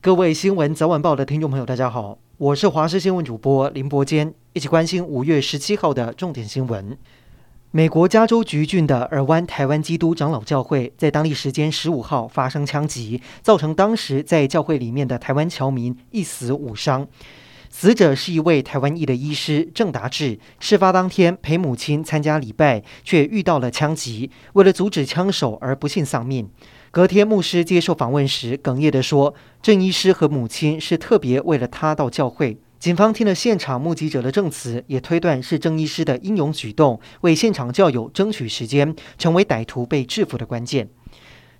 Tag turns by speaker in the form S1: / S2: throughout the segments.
S1: 各位新闻早晚报的听众朋友，大家好，我是华视新闻主播林伯坚，一起关心五月十七号的重点新闻。美国加州橘郡的尔湾台湾基督长老教会，在当地时间十五号发生枪击，造成当时在教会里面的台湾侨民一死五伤。死者是一位台湾裔的医师郑达志，事发当天陪母亲参加礼拜，却遇到了枪击，为了阻止枪手而不幸丧命。隔天，牧师接受访问时哽咽地说：“郑医师和母亲是特别为了他到教会。”警方听了现场目击者的证词，也推断是郑医师的英勇举动，为现场教友争取时间，成为歹徒被制服的关键。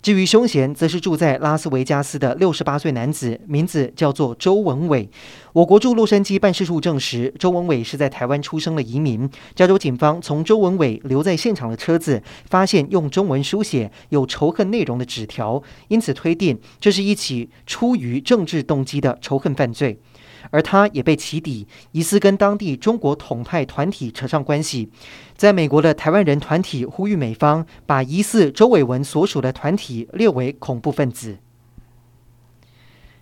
S1: 至于凶嫌，则是住在拉斯维加斯的六十八岁男子，名字叫做周文伟。我国驻洛杉矶办事处证实，周文伟是在台湾出生的移民。加州警方从周文伟留在现场的车子，发现用中文书写有仇恨内容的纸条，因此推定这是一起出于政治动机的仇恨犯罪。而他也被起底，疑似跟当地中国统派团体扯上关系。在美国的台湾人团体呼吁美方把疑似周伟文所属的团体列为恐怖分子。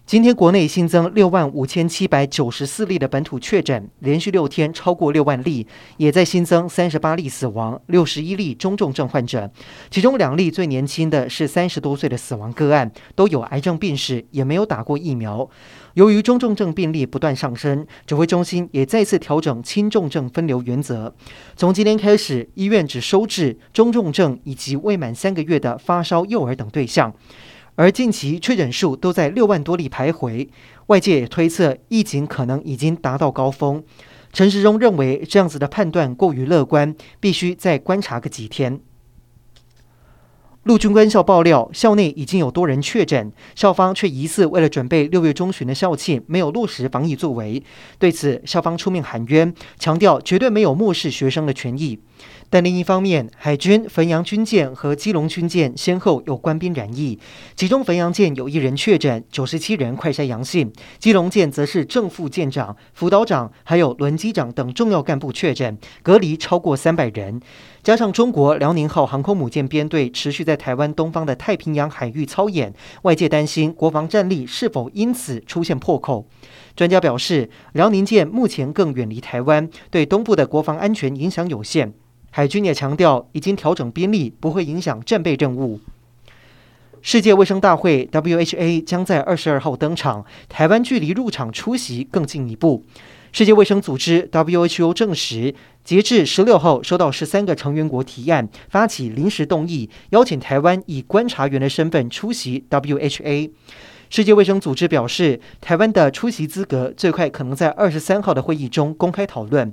S1: 今天国内新增六万五千七百九十四例的本土确诊，连续六天超过六万例，也在新增三十八例死亡，六十一例中重症患者，其中两例最年轻的是三十多岁的死亡个案，都有癌症病史，也没有打过疫苗。由于中重症病例不断上升，指挥中心也再次调整轻重症分流原则，从今天开始，医院只收治中重症以及未满三个月的发烧幼儿等对象。而近期确诊数都在六万多例徘徊，外界也推测疫情可能已经达到高峰。陈时中认为这样子的判断过于乐观，必须再观察个几天。陆军官校爆料，校内已经有多人确诊，校方却疑似为了准备六月中旬的校庆，没有落实防疫作为。对此，校方出面喊冤，强调绝对没有漠视学生的权益。但另一方面，海军汾阳军舰和基隆军舰先后有官兵染疫，其中汾阳舰有一人确诊，九十七人快筛阳性；基隆舰则是正副舰长、辅导长还有轮机长等重要干部确诊，隔离超过三百人。加上中国辽宁号航空母舰编队持续在台湾东方的太平洋海域操演，外界担心国防战力是否因此出现破口。专家表示，辽宁舰目前更远离台湾，对东部的国防安全影响有限。海军也强调，已经调整兵力，不会影响战备任务。世界卫生大会 （WHA） 将在二十二号登场，台湾距离入场出席更进一步。世界卫生组织 （WHO） 证实，截至十六号，收到十三个成员国提案，发起临时动议，邀请台湾以观察员的身份出席 WHA。世界卫生组织表示，台湾的出席资格最快可能在二十三号的会议中公开讨论。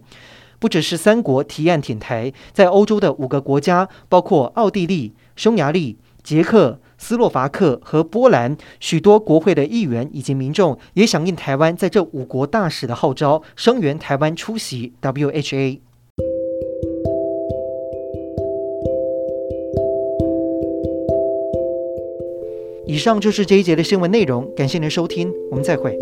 S1: 不只是三国提案挺台，在欧洲的五个国家，包括奥地利、匈牙利、捷克、斯洛伐克和波兰，许多国会的议员以及民众也响应台湾在这五国大使的号召，声援台湾出席 WHA。以上就是这一节的新闻内容，感谢您的收听，我们再会。